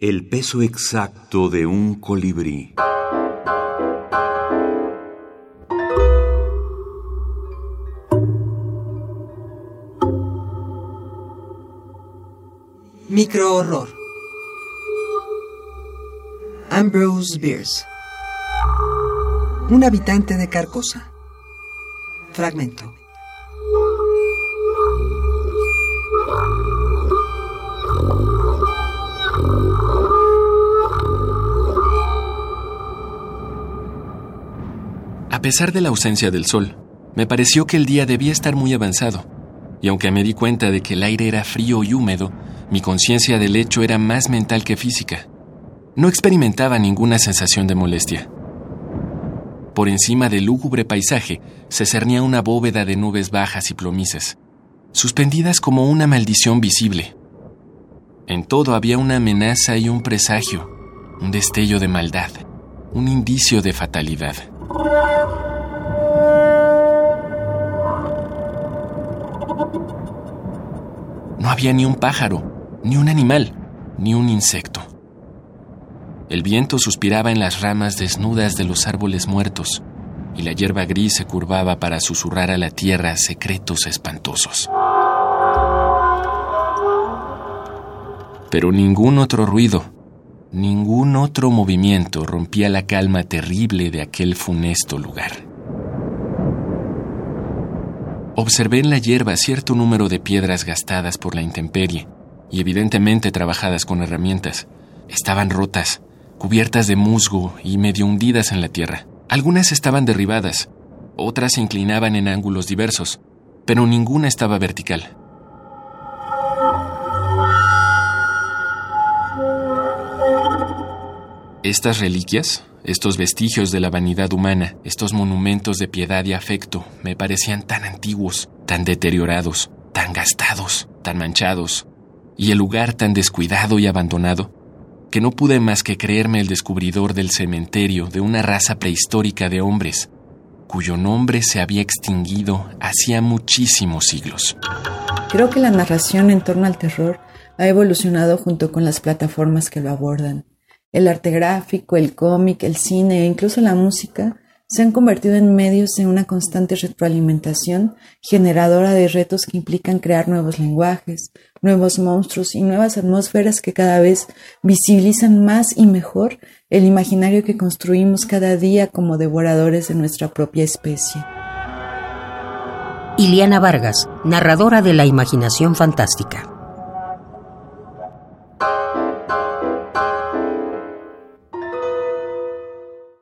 El peso exacto de un colibrí. Microhorror. Ambrose Bierce. Un habitante de Carcosa. Fragmento. A pesar de la ausencia del sol, me pareció que el día debía estar muy avanzado, y aunque me di cuenta de que el aire era frío y húmedo, mi conciencia del hecho era más mental que física. No experimentaba ninguna sensación de molestia. Por encima del lúgubre paisaje se cernía una bóveda de nubes bajas y plomizas, suspendidas como una maldición visible. En todo había una amenaza y un presagio, un destello de maldad, un indicio de fatalidad. No había ni un pájaro, ni un animal, ni un insecto. El viento suspiraba en las ramas desnudas de los árboles muertos, y la hierba gris se curvaba para susurrar a la tierra secretos espantosos. Pero ningún otro ruido, ningún otro movimiento rompía la calma terrible de aquel funesto lugar. Observé en la hierba cierto número de piedras gastadas por la intemperie y evidentemente trabajadas con herramientas. Estaban rotas, cubiertas de musgo y medio hundidas en la tierra. Algunas estaban derribadas, otras se inclinaban en ángulos diversos, pero ninguna estaba vertical. Estas reliquias, estos vestigios de la vanidad humana, estos monumentos de piedad y afecto, me parecían tan antiguos, tan deteriorados, tan gastados, tan manchados, y el lugar tan descuidado y abandonado, que no pude más que creerme el descubridor del cementerio de una raza prehistórica de hombres, cuyo nombre se había extinguido hacía muchísimos siglos. Creo que la narración en torno al terror ha evolucionado junto con las plataformas que lo abordan. El arte gráfico, el cómic, el cine e incluso la música se han convertido en medios de una constante retroalimentación generadora de retos que implican crear nuevos lenguajes, nuevos monstruos y nuevas atmósferas que cada vez visibilizan más y mejor el imaginario que construimos cada día como devoradores de nuestra propia especie. Iliana Vargas, narradora de la imaginación fantástica.